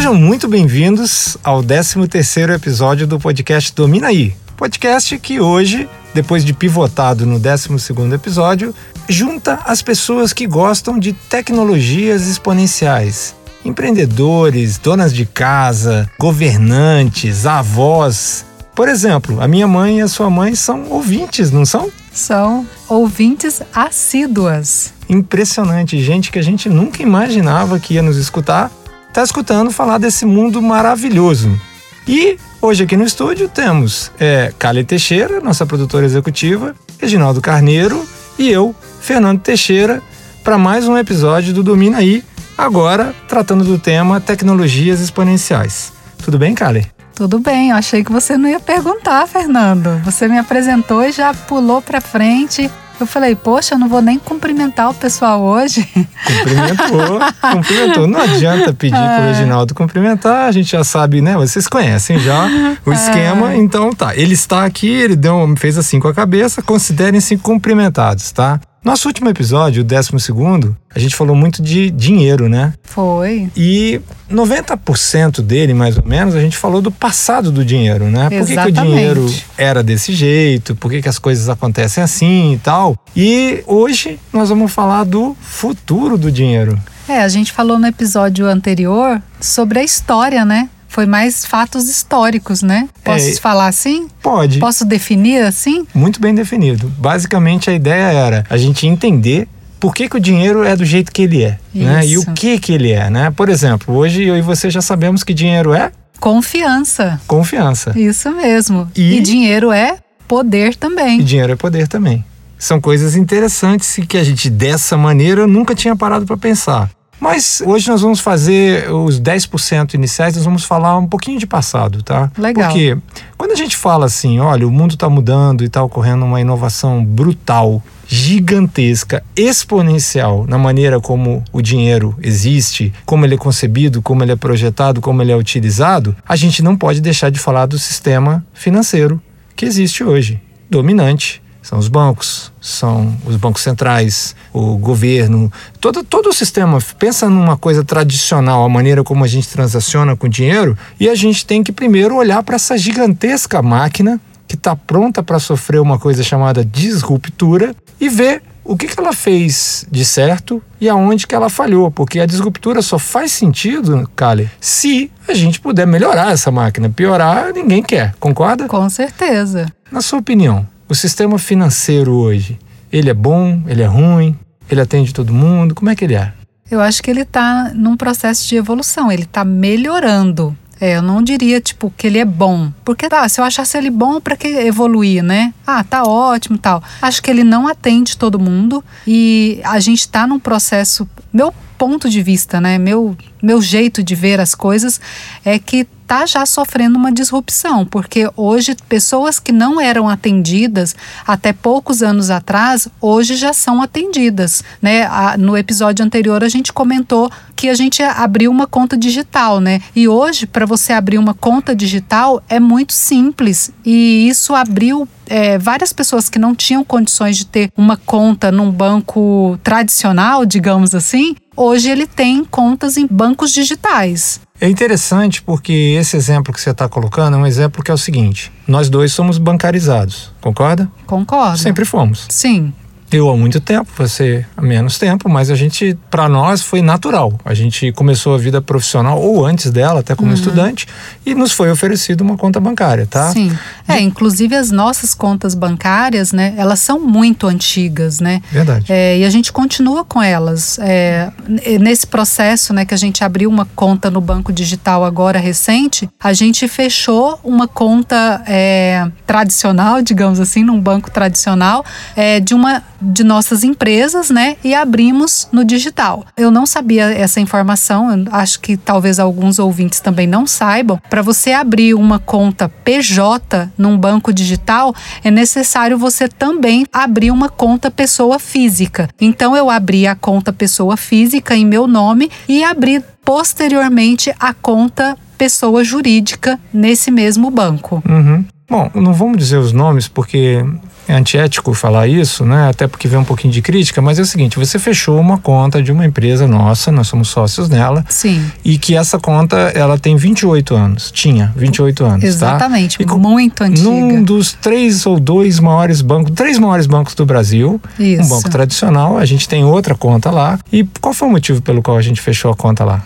Sejam muito bem-vindos ao 13º episódio do podcast Domina Aí. Podcast que hoje, depois de pivotado no 12º episódio, junta as pessoas que gostam de tecnologias exponenciais. Empreendedores, donas de casa, governantes, avós. Por exemplo, a minha mãe e a sua mãe são ouvintes, não são? São ouvintes assíduas. Impressionante, gente que a gente nunca imaginava que ia nos escutar está escutando falar desse mundo maravilhoso. E hoje aqui no estúdio temos é, Kali Teixeira, nossa produtora executiva, Reginaldo Carneiro e eu, Fernando Teixeira, para mais um episódio do Domina Aí, agora tratando do tema tecnologias exponenciais. Tudo bem, Kali? Tudo bem, eu achei que você não ia perguntar, Fernando. Você me apresentou e já pulou para frente. Eu falei, poxa, eu não vou nem cumprimentar o pessoal hoje. Cumprimentou, cumprimentou. Não adianta pedir é. pro Reginaldo cumprimentar, a gente já sabe, né? Vocês conhecem já o é. esquema. É. Então tá, ele está aqui, ele deu, fez assim com a cabeça, considerem-se cumprimentados, tá? Nosso último episódio, o décimo segundo, a gente falou muito de dinheiro, né? Foi. E 90% dele, mais ou menos, a gente falou do passado do dinheiro, né? Por que, que o dinheiro era desse jeito, por que, que as coisas acontecem assim e tal. E hoje nós vamos falar do futuro do dinheiro. É, a gente falou no episódio anterior sobre a história, né? Foi mais fatos históricos, né? Posso é, falar assim? Pode. Posso definir assim? Muito bem definido. Basicamente a ideia era a gente entender por que, que o dinheiro é do jeito que ele é, né? E o que que ele é, né? Por exemplo, hoje eu e você já sabemos que dinheiro é confiança. Confiança. Isso mesmo. E, e dinheiro é poder também. E dinheiro é poder também. São coisas interessantes que a gente dessa maneira nunca tinha parado para pensar. Mas hoje nós vamos fazer os 10% iniciais, nós vamos falar um pouquinho de passado, tá? Legal. Porque quando a gente fala assim, olha, o mundo está mudando e está ocorrendo uma inovação brutal, gigantesca, exponencial na maneira como o dinheiro existe, como ele é concebido, como ele é projetado, como ele é utilizado, a gente não pode deixar de falar do sistema financeiro que existe hoje, dominante são os bancos, são os bancos centrais, o governo, todo, todo o sistema. Pensa numa coisa tradicional, a maneira como a gente transaciona com dinheiro, e a gente tem que primeiro olhar para essa gigantesca máquina que está pronta para sofrer uma coisa chamada disruptura e ver o que, que ela fez de certo e aonde que ela falhou, porque a disruptura só faz sentido, Kali, se a gente puder melhorar essa máquina. Piorar, ninguém quer, concorda? Com certeza. Na sua opinião, o sistema financeiro hoje, ele é bom, ele é ruim, ele atende todo mundo, como é que ele é? Eu acho que ele está num processo de evolução, ele está melhorando. É, eu não diria, tipo, que ele é bom. Porque, tá, se eu achasse ele bom, para que evoluir, né? Ah, tá ótimo tal. Acho que ele não atende todo mundo e a gente está num processo. Meu ponto de vista, né? Meu, meu jeito de ver as coisas é que está já sofrendo uma disrupção, porque hoje pessoas que não eram atendidas até poucos anos atrás, hoje já são atendidas. Né? no episódio anterior a gente comentou que a gente abriu uma conta digital, né? E hoje, para você abrir uma conta digital, é muito simples. E isso abriu é, várias pessoas que não tinham condições de ter uma conta num banco tradicional, digamos assim, hoje ele tem contas em bancos digitais. É interessante porque esse exemplo que você está colocando é um exemplo que é o seguinte: nós dois somos bancarizados, concorda? Concordo. Sempre fomos. Sim. Eu há muito tempo, você há menos tempo, mas a gente, para nós, foi natural. A gente começou a vida profissional, ou antes dela, até como uhum. estudante, e nos foi oferecido uma conta bancária, tá? Sim. É, inclusive as nossas contas bancárias, né, elas são muito antigas, né? Verdade. É, e a gente continua com elas. É, nesse processo, né, que a gente abriu uma conta no banco digital agora recente, a gente fechou uma conta é, tradicional, digamos assim, num banco tradicional, é, de uma de nossas empresas, né? E abrimos no digital. Eu não sabia essa informação, acho que talvez alguns ouvintes também não saibam. Para você abrir uma conta PJ num banco digital, é necessário você também abrir uma conta pessoa física. Então eu abri a conta pessoa física em meu nome e abri posteriormente a conta pessoa jurídica nesse mesmo banco. Uhum. Bom, não vamos dizer os nomes porque antiético falar isso, né? Até porque vem um pouquinho de crítica, mas é o seguinte: você fechou uma conta de uma empresa nossa, nós somos sócios nela. Sim. E que essa conta, ela tem 28 anos. Tinha 28 anos. Exatamente, tá? muito antiga. Num dos três ou dois maiores bancos, três maiores bancos do Brasil, isso. um banco tradicional, a gente tem outra conta lá. E qual foi o motivo pelo qual a gente fechou a conta lá?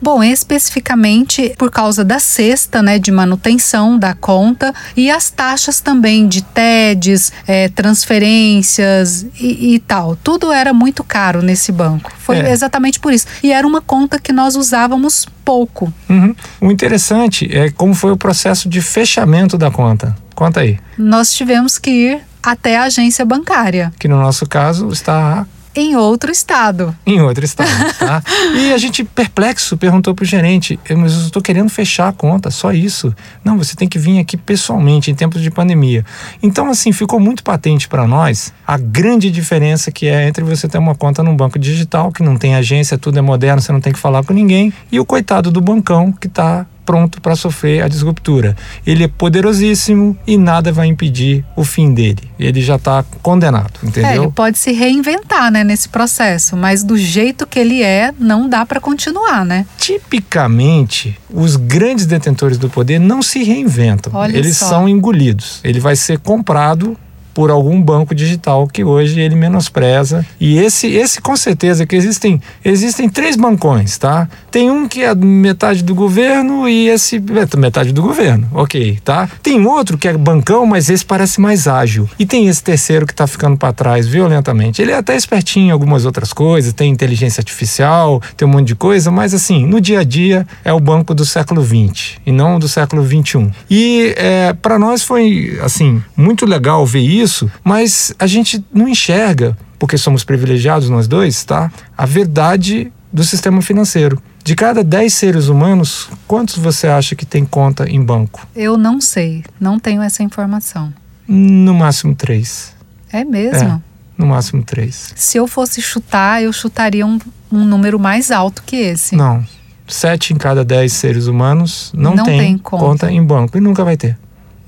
Bom, especificamente por causa da cesta, né, de manutenção da conta e as taxas também de TEDs, é, transferências e, e, tal. Tudo era muito caro nesse banco. Foi é. exatamente por isso. E era uma conta que nós usávamos pouco. Uhum. O interessante é como foi o processo de fechamento da conta. Conta aí. Nós tivemos que ir até a agência bancária. Que no nosso caso está em outro estado. Em outro estado, tá? e a gente, perplexo, perguntou pro gerente, mas eu estou querendo fechar a conta, só isso. Não, você tem que vir aqui pessoalmente, em tempos de pandemia. Então, assim, ficou muito patente para nós a grande diferença que é entre você ter uma conta num banco digital, que não tem agência, tudo é moderno, você não tem que falar com ninguém, e o coitado do bancão que está pronto para sofrer a disruptura. Ele é poderosíssimo e nada vai impedir o fim dele. Ele já está condenado, entendeu? É, ele pode se reinventar, né, nesse processo, mas do jeito que ele é, não dá para continuar, né? Tipicamente, os grandes detentores do poder não se reinventam. Olha Eles só. são engolidos. Ele vai ser comprado por algum banco digital que hoje ele menospreza. E esse, esse com certeza que existem, existem três bancões, tá? Tem um que é metade do governo e esse é metade do governo, ok, tá? Tem outro que é bancão, mas esse parece mais ágil. E tem esse terceiro que tá ficando para trás violentamente. Ele é até espertinho em algumas outras coisas, tem inteligência artificial, tem um monte de coisa, mas assim, no dia a dia é o banco do século 20 e não do século 21. E é, para nós foi assim muito legal ver isso isso, mas a gente não enxerga, porque somos privilegiados nós dois, tá? A verdade do sistema financeiro. De cada 10 seres humanos, quantos você acha que tem conta em banco? Eu não sei, não tenho essa informação. No máximo três. É mesmo? É, no máximo três. Se eu fosse chutar, eu chutaria um, um número mais alto que esse. Não. Sete em cada dez seres humanos não, não tem, tem conta. conta em banco e nunca vai ter.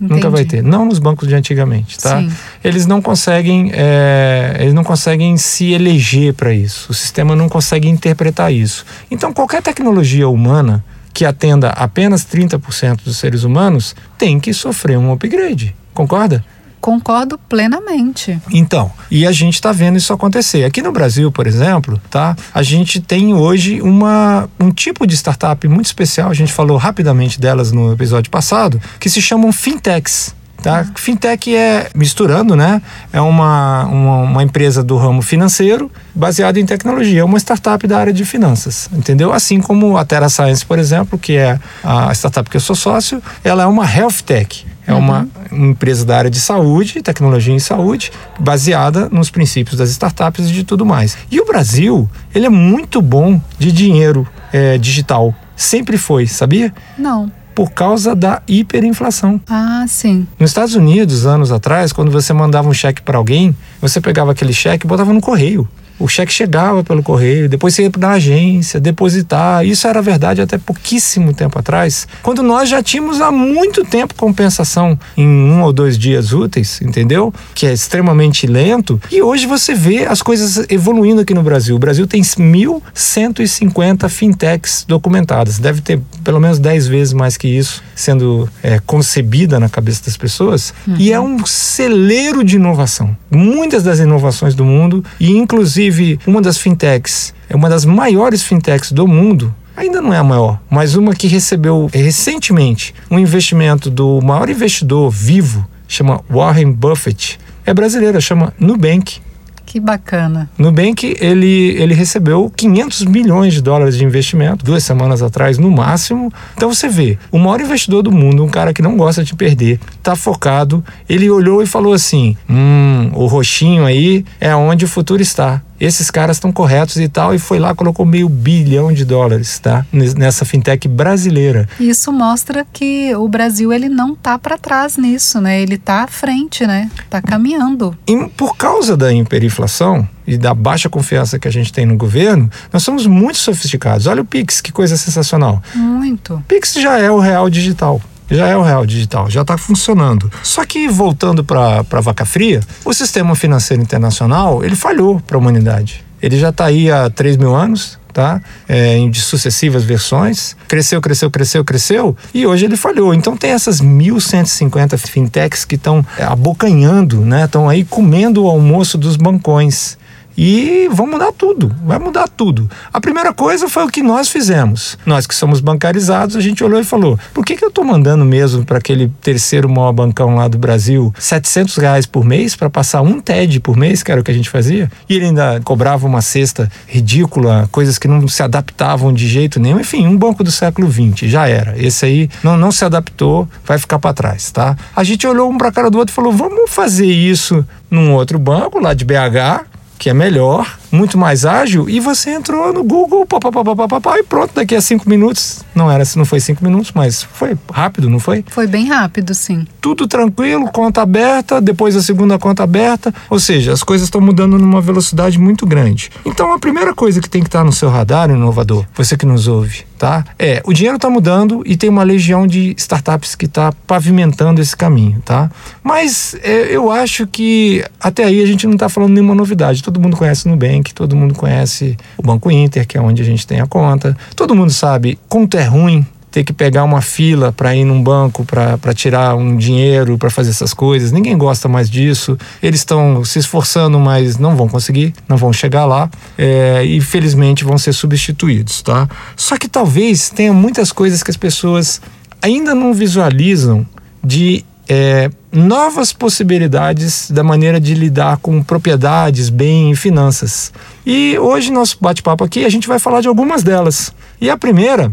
Entendi. Nunca vai ter. Não nos bancos de antigamente, tá? Sim. Eles não conseguem, é, eles não conseguem se eleger para isso. O sistema não consegue interpretar isso. Então, qualquer tecnologia humana que atenda apenas 30% dos seres humanos tem que sofrer um upgrade. Concorda? Concordo plenamente. Então, e a gente está vendo isso acontecer. Aqui no Brasil, por exemplo, tá? A gente tem hoje uma, um tipo de startup muito especial, a gente falou rapidamente delas no episódio passado, que se chamam fintechs. Tá? Fintech é, misturando, né? É uma, uma, uma, empresa do ramo financeiro baseada em tecnologia, é uma startup da área de finanças, entendeu? Assim como a Terra Science, por exemplo, que é a startup que eu sou sócio, ela é uma health tech. É uma uhum. empresa da área de saúde, tecnologia em saúde, baseada nos princípios das startups e de tudo mais. E o Brasil, ele é muito bom de dinheiro é, digital. Sempre foi, sabia? Não por causa da hiperinflação. Ah, sim. Nos Estados Unidos, anos atrás, quando você mandava um cheque para alguém, você pegava aquele cheque e botava no correio o cheque chegava pelo correio, depois você ia para a agência depositar. Isso era verdade até pouquíssimo tempo atrás, quando nós já tínhamos há muito tempo compensação em um ou dois dias úteis, entendeu? Que é extremamente lento. E hoje você vê as coisas evoluindo aqui no Brasil. O Brasil tem 1.150 fintechs documentadas. Deve ter pelo menos 10 vezes mais que isso sendo é, concebida na cabeça das pessoas. Uhum. E é um celeiro de inovação. Muitas das inovações do mundo, e inclusive Inclusive, uma das fintechs, é uma das maiores fintechs do mundo, ainda não é a maior, mas uma que recebeu recentemente um investimento do maior investidor vivo, chama Warren Buffett, é brasileira, chama Nubank. Que bacana. Nubank, ele, ele recebeu 500 milhões de dólares de investimento, duas semanas atrás, no máximo. Então você vê, o maior investidor do mundo, um cara que não gosta de perder, tá focado, ele olhou e falou assim, hum, o roxinho aí é onde o futuro está esses caras estão corretos e tal, e foi lá colocou meio bilhão de dólares, tá? Nessa fintech brasileira. Isso mostra que o Brasil ele não tá para trás nisso, né? Ele tá à frente, né? Tá caminhando. E por causa da hiperinflação e da baixa confiança que a gente tem no governo, nós somos muito sofisticados. Olha o Pix, que coisa sensacional. Muito. Pix já é o real digital. Já é o real digital, já está funcionando. Só que voltando para a vaca fria, o sistema financeiro internacional ele falhou para a humanidade. Ele já está aí há 3 mil anos, tá? É, de sucessivas versões. Cresceu, cresceu, cresceu, cresceu e hoje ele falhou. Então tem essas 1.150 fintechs que estão abocanhando, né? Estão aí comendo o almoço dos bancões e vão mudar tudo, vai mudar tudo. A primeira coisa foi o que nós fizemos. Nós que somos bancarizados, a gente olhou e falou: por que, que eu estou mandando mesmo para aquele terceiro maior bancão lá do Brasil 700 reais por mês para passar um TED por mês, que era o que a gente fazia? E ele ainda cobrava uma cesta ridícula, coisas que não se adaptavam de jeito nenhum. Enfim, um banco do século XX, já era. Esse aí não, não se adaptou, vai ficar para trás, tá? A gente olhou um para a cara do outro e falou: vamos fazer isso num outro banco lá de BH, que é melhor, muito mais ágil, e você entrou no Google, pá, pá, pá, pá, e pronto, daqui a cinco minutos. Não era, não foi cinco minutos, mas foi rápido, não foi? Foi bem rápido, sim. Tudo tranquilo, conta aberta, depois a segunda conta aberta. Ou seja, as coisas estão mudando numa velocidade muito grande. Então a primeira coisa que tem que estar no seu radar, inovador, você que nos ouve, tá? É, o dinheiro está mudando e tem uma legião de startups que está pavimentando esse caminho, tá? Mas é, eu acho que até aí a gente não está falando nenhuma novidade. Todo mundo conhece o Nubank, todo mundo conhece o Banco Inter, que é onde a gente tem a conta. Todo mundo sabe quanto é ruim ter que pegar uma fila para ir num banco para tirar um dinheiro para fazer essas coisas. Ninguém gosta mais disso. Eles estão se esforçando, mas não vão conseguir, não vão chegar lá é, e felizmente vão ser substituídos, tá? Só que talvez tenha muitas coisas que as pessoas ainda não visualizam de é, novas possibilidades da maneira de lidar com propriedades, bem e finanças. E hoje, nosso bate-papo aqui, a gente vai falar de algumas delas. E a primeira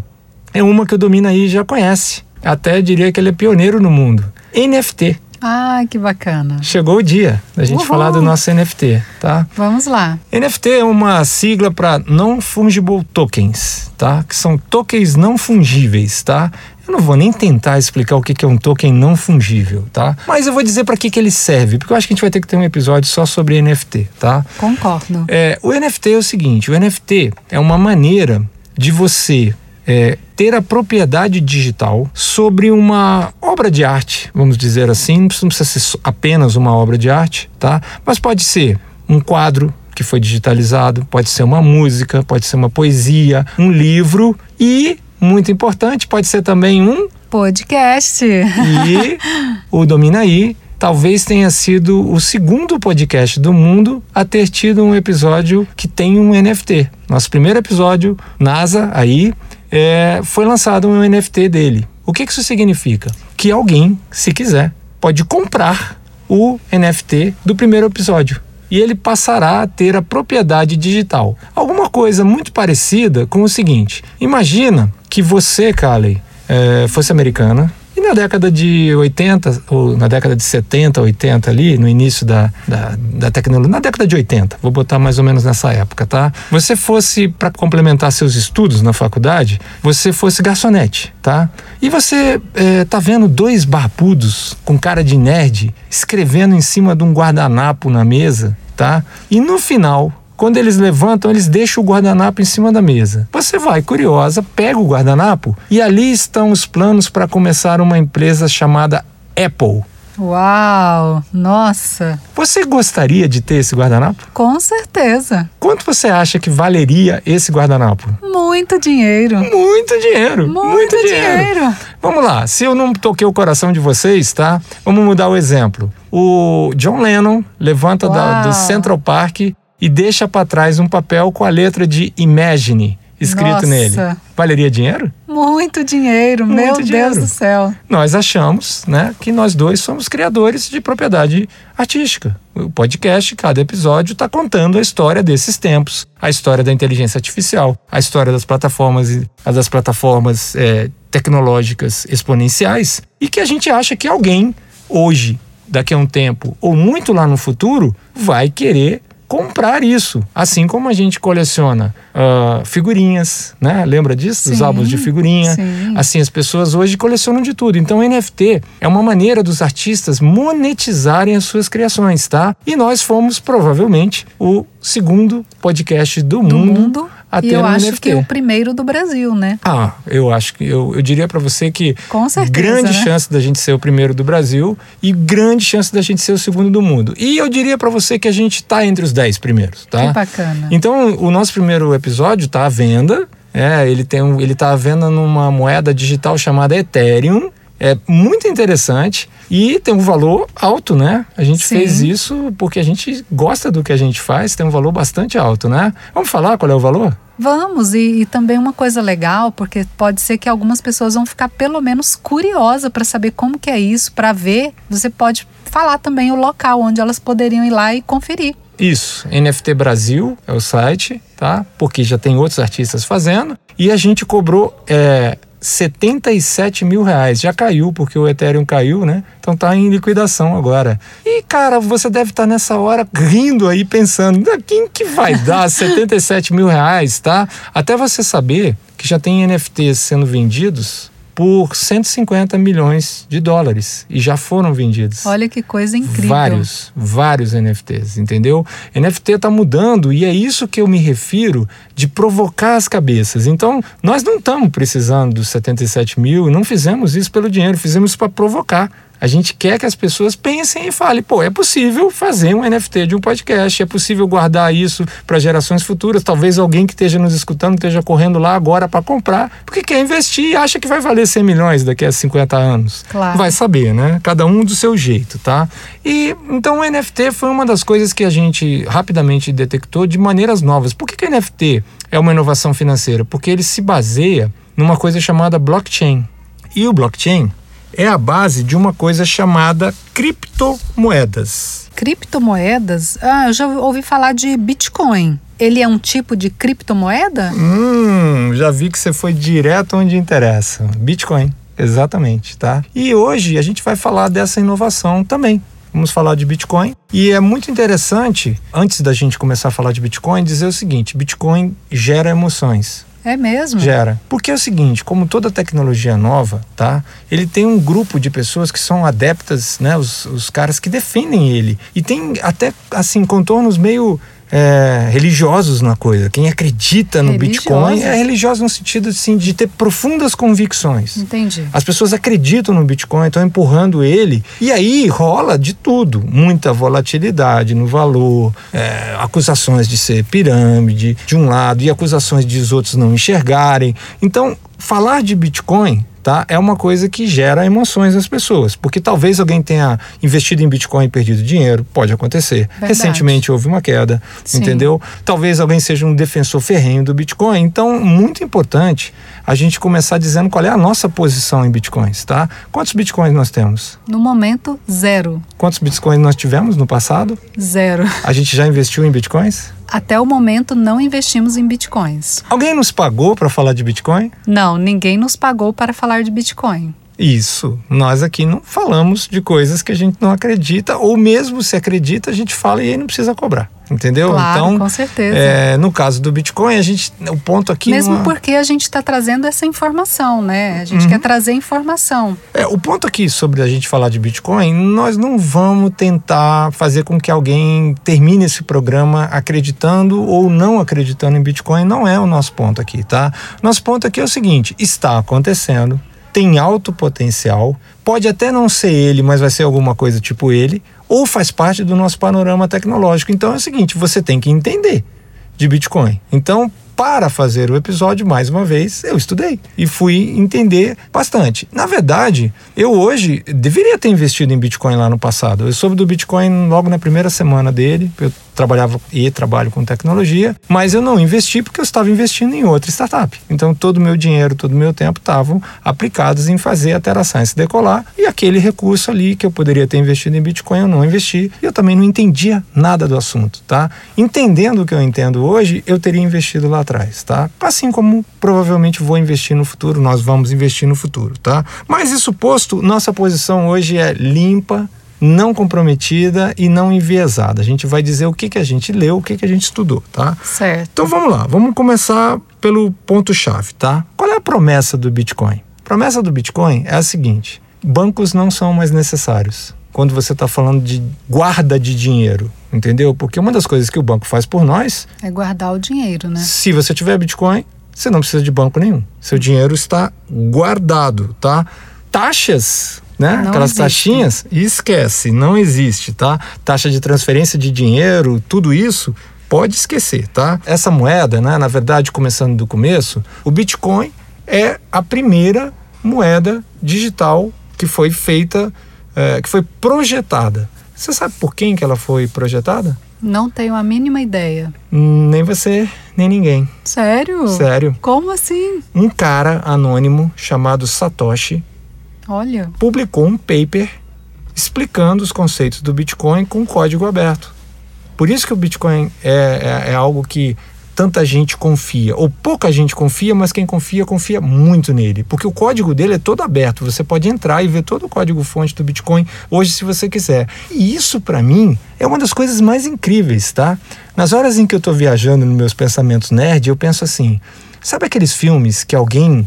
é uma que o Domina aí já conhece. Até diria que ele é pioneiro no mundo. NFT. Ah, que bacana. Chegou o dia da gente Uhul. falar do nosso NFT, tá? Vamos lá. NFT é uma sigla para Non Fungible Tokens, tá? Que são tokens não fungíveis, tá? Eu não vou nem tentar explicar o que é um token não fungível, tá? Mas eu vou dizer para que, que ele serve, porque eu acho que a gente vai ter que ter um episódio só sobre NFT, tá? Concordo. É, o NFT é o seguinte: o NFT é uma maneira de você é, ter a propriedade digital sobre uma obra de arte, vamos dizer assim, não precisa ser apenas uma obra de arte, tá? Mas pode ser um quadro que foi digitalizado, pode ser uma música, pode ser uma poesia, um livro e, muito importante, pode ser também um podcast. E o Domina aí talvez tenha sido o segundo podcast do mundo a ter tido um episódio que tem um NFT. Nosso primeiro episódio, NASA aí, é, foi lançado um NFT dele. O que isso significa? Que alguém, se quiser, pode comprar o NFT do primeiro episódio e ele passará a ter a propriedade digital. Alguma coisa muito parecida com o seguinte: imagina que você, Kali, é, fosse americana, e na década de 80, ou na década de 70, 80 ali, no início da, da, da tecnologia, na década de 80, vou botar mais ou menos nessa época, tá? Você fosse, para complementar seus estudos na faculdade, você fosse garçonete, tá? E você é, tá vendo dois barbudos com cara de nerd escrevendo em cima de um guardanapo na mesa, tá? E no final quando eles levantam, eles deixam o guardanapo em cima da mesa. Você vai, curiosa, pega o guardanapo e ali estão os planos para começar uma empresa chamada Apple. Uau! Nossa! Você gostaria de ter esse guardanapo? Com certeza. Quanto você acha que valeria esse guardanapo? Muito dinheiro. Muito dinheiro. Muito, muito dinheiro. dinheiro. Vamos lá, se eu não toquei o coração de vocês, tá? Vamos mudar o exemplo. O John Lennon levanta da, do Central Park e deixa para trás um papel com a letra de Imagine escrito Nossa. nele. Valeria dinheiro? Muito dinheiro, Muito meu dinheiro. Deus do céu. Nós achamos, né, que nós dois somos criadores de propriedade artística. O podcast, cada episódio, está contando a história desses tempos, a história da inteligência artificial, a história das plataformas, das plataformas é, tecnológicas exponenciais, e que a gente acha que alguém hoje, daqui a um tempo ou muito lá no futuro, vai querer comprar isso. Assim como a gente coleciona uh, figurinhas, né? Lembra disso? Sim, Dos álbuns de figurinha. Sim. Assim, as pessoas hoje colecionam de tudo. Então, NFT é uma maneira dos artistas monetizarem as suas criações, tá? E nós fomos, provavelmente, o segundo podcast do, do mundo, mundo, a ter e eu um acho NFT. que o primeiro do Brasil, né? Ah, eu acho que eu, eu diria para você que Com certeza, grande né? chance da gente ser o primeiro do Brasil e grande chance da gente ser o segundo do mundo. E eu diria para você que a gente tá entre os 10 primeiros, tá? Que bacana. Então, o nosso primeiro episódio tá à venda. É, ele tem um, ele tá à venda numa moeda digital chamada Ethereum. É muito interessante e tem um valor alto, né? A gente Sim. fez isso porque a gente gosta do que a gente faz, tem um valor bastante alto, né? Vamos falar qual é o valor? Vamos, e, e também uma coisa legal, porque pode ser que algumas pessoas vão ficar pelo menos curiosas para saber como que é isso, para ver. Você pode falar também o local onde elas poderiam ir lá e conferir. Isso, NFT Brasil é o site, tá? Porque já tem outros artistas fazendo. E a gente cobrou é, 77 mil reais. Já caiu, porque o Ethereum caiu, né? Então tá em liquidação agora. E, cara, você deve estar nessa hora rindo aí, pensando, "Ah, quem que vai dar 77 mil reais, tá? Até você saber que já tem NFTs sendo vendidos por 150 milhões de dólares. E já foram vendidos. Olha que coisa incrível. Vários, vários NFTs, entendeu? NFT está mudando e é isso que eu me refiro de provocar as cabeças. Então, nós não estamos precisando dos 77 mil, não fizemos isso pelo dinheiro, fizemos isso para provocar. A gente quer que as pessoas pensem e falem, pô, é possível fazer um NFT de um podcast, é possível guardar isso para gerações futuras. Talvez alguém que esteja nos escutando esteja correndo lá agora para comprar, porque quer investir e acha que vai valer 100 milhões daqui a 50 anos. Claro. Vai saber, né? Cada um do seu jeito, tá? E então o NFT foi uma das coisas que a gente rapidamente detectou de maneiras novas. Por que, que o NFT é uma inovação financeira? Porque ele se baseia numa coisa chamada blockchain. E o blockchain é a base de uma coisa chamada criptomoedas. Criptomoedas? Ah, eu já ouvi falar de Bitcoin. Ele é um tipo de criptomoeda? Hum, já vi que você foi direto onde interessa. Bitcoin, exatamente, tá? E hoje a gente vai falar dessa inovação também. Vamos falar de Bitcoin. E é muito interessante, antes da gente começar a falar de Bitcoin, dizer o seguinte: Bitcoin gera emoções. É mesmo? Gera. Porque é o seguinte, como toda tecnologia nova, tá? Ele tem um grupo de pessoas que são adeptas, né? Os, os caras que defendem ele. E tem até, assim, contornos meio é, religiosos na coisa. Quem acredita no Bitcoin é religioso no sentido, assim, de ter profundas convicções. Entendi. As pessoas acreditam no Bitcoin, estão empurrando ele. E aí rola de tudo. Muita volatilidade no valor, é, acusações de ser pirâmide de um lado e acusações de os outros não enxergarem. Então, falar de Bitcoin. Tá? É uma coisa que gera emoções nas pessoas, porque talvez alguém tenha investido em Bitcoin e perdido dinheiro, pode acontecer. Verdade. Recentemente houve uma queda, Sim. entendeu? Talvez alguém seja um defensor ferrenho do Bitcoin. Então, muito importante a gente começar dizendo qual é a nossa posição em Bitcoins, tá? Quantos Bitcoins nós temos? No momento, zero. Quantos Bitcoins nós tivemos no passado? Zero. A gente já investiu em Bitcoins? Até o momento, não investimos em Bitcoins. Alguém nos pagou para falar de Bitcoin? Não, ninguém nos pagou para falar de Bitcoin. Isso. Nós aqui não falamos de coisas que a gente não acredita, ou mesmo se acredita, a gente fala e aí não precisa cobrar. Entendeu? Claro, então, com certeza. é, no caso do Bitcoin, a gente. O ponto aqui. Mesmo é- porque a gente está trazendo essa informação, né? A gente Uhum. quer trazer informação. É, o ponto aqui sobre a gente falar de Bitcoin, nós não vamos tentar fazer com que alguém termine esse programa acreditando ou não acreditando em Bitcoin, não é o nosso ponto aqui, tá? Nosso ponto aqui é o seguinte: está acontecendo, tem alto potencial, pode até não ser ele, mas vai ser alguma coisa tipo ele, ou faz parte do nosso panorama tecnológico. Então é o seguinte: você tem que entender de Bitcoin. Então, para fazer o episódio, mais uma vez, eu estudei e fui entender bastante. Na verdade, eu hoje deveria ter investido em Bitcoin lá no passado. Eu soube do Bitcoin logo na primeira semana dele. Eu trabalhava e trabalho com tecnologia, mas eu não investi porque eu estava investindo em outra startup. Então, todo o meu dinheiro, todo o meu tempo estavam aplicados em fazer a Terra Science decolar e aquele recurso ali que eu poderia ter investido em Bitcoin, eu não investi. E eu também não entendia nada do assunto, tá? Entendendo o que eu entendo hoje, eu teria investido lá atrás, tá? Assim como provavelmente vou investir no futuro, nós vamos investir no futuro, tá? Mas isso posto, nossa posição hoje é limpa, não comprometida e não enviesada. A gente vai dizer o que, que a gente leu, o que, que a gente estudou, tá? Certo. Então vamos lá, vamos começar pelo ponto-chave, tá? Qual é a promessa do Bitcoin? A promessa do Bitcoin é a seguinte: bancos não são mais necessários. quando você está falando de guarda de dinheiro, entendeu? Porque uma das coisas que o banco faz por nós é guardar o dinheiro, né? Se você tiver Bitcoin, você não precisa de banco nenhum. Seu dinheiro está guardado, tá? Taxas, né? Não Aquelas existe. taxinhas, esquece, não existe, tá? Taxa de transferência de dinheiro, tudo isso pode esquecer, tá? Essa moeda, né, na verdade, começando do começo, o Bitcoin é a primeira moeda digital que foi feita, é, que foi projetada. Você sabe por quem que ela foi projetada? Não tenho a mínima ideia. Nem você, nem ninguém. Sério? Sério. Como assim? Um cara anônimo chamado Satoshi Olha, publicou um paper explicando os conceitos do Bitcoin com código aberto. Por isso que o Bitcoin é, é, é algo que tanta gente confia, ou pouca gente confia, mas quem confia, confia muito nele. Porque o código dele é todo aberto. Você pode entrar e ver todo o código-fonte do Bitcoin hoje, se você quiser. E isso, para mim, é uma das coisas mais incríveis, tá? Nas horas em que eu estou viajando nos meus pensamentos nerd, eu penso assim: sabe aqueles filmes que alguém,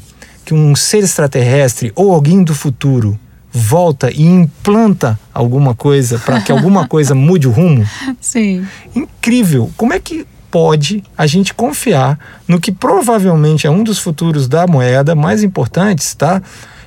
que um ser extraterrestre ou alguém do futuro volta e implanta alguma coisa para que alguma coisa mude o rumo? sim. incrível. Como é que pode a gente confiar no que provavelmente é um dos futuros da moeda mais importantes, tá?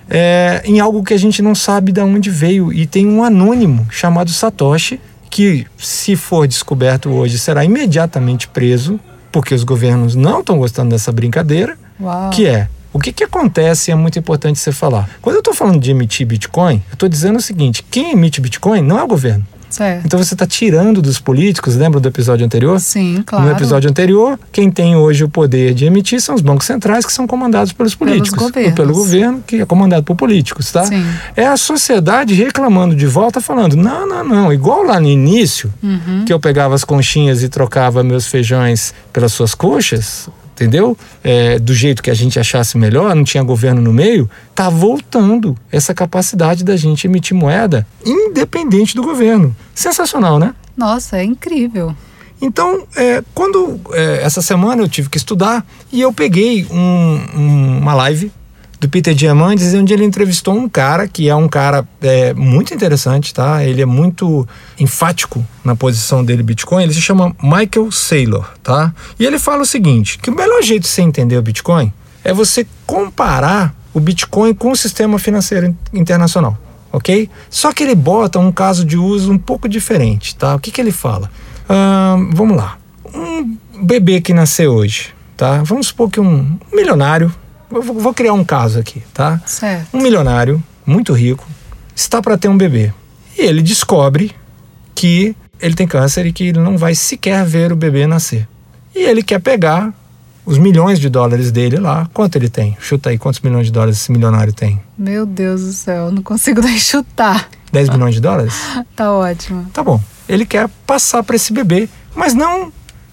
É, em algo que a gente não sabe de onde veio e tem um anônimo chamado Satoshi que, se for descoberto hoje, será imediatamente preso porque os governos não estão gostando dessa brincadeira, Uau. que é o que, que acontece é muito importante você falar. Quando eu estou falando de emitir Bitcoin, eu estou dizendo o seguinte: quem emite Bitcoin não é o governo. Certo. Então você está tirando dos políticos, lembra do episódio anterior? Sim, claro. No episódio anterior, quem tem hoje o poder de emitir são os bancos centrais, que são comandados pelos políticos. governos. Ou pelo governo, que é comandado por políticos, tá? Sim. É a sociedade reclamando de volta, falando: não, não, não. Igual lá no início, Uhum. que eu pegava as conchinhas e trocava meus feijões pelas suas coxas, entendeu? É, do jeito que a gente achasse melhor, não tinha governo no meio, tá voltando essa capacidade da gente emitir moeda independente do governo. Sensacional, né? Nossa, é incrível. Então, é, quando é, essa semana eu tive que estudar e eu peguei um- um- uma live do Peter Diamandis onde ele entrevistou um cara que é um cara é, muito interessante, tá? Ele é muito enfático na posição dele Bitcoin. Ele se chama Michael Saylor, tá? E ele fala o seguinte: que o melhor jeito de você entender o Bitcoin é você comparar o Bitcoin com o sistema financeiro in- internacional, ok? Só que ele bota um caso de uso um pouco diferente, tá? O que, que ele fala? Vamos lá. Um bebê que nasceu hoje, tá? Vamos supor que um milionário. Eu vou criar um caso aqui, tá? Certo. Um milionário muito rico está para ter um bebê e ele descobre que ele tem câncer e que ele não vai sequer ver o bebê nascer. E ele quer pegar os milhões de dólares dele lá. Quanto ele tem? Chuta aí quantos milhões de dólares esse milionário tem? Meu Deus do céu, não consigo nem chutar. 10 milhões de dólares? Tá ótimo. Tá bom. Ele quer passar para esse bebê, mas não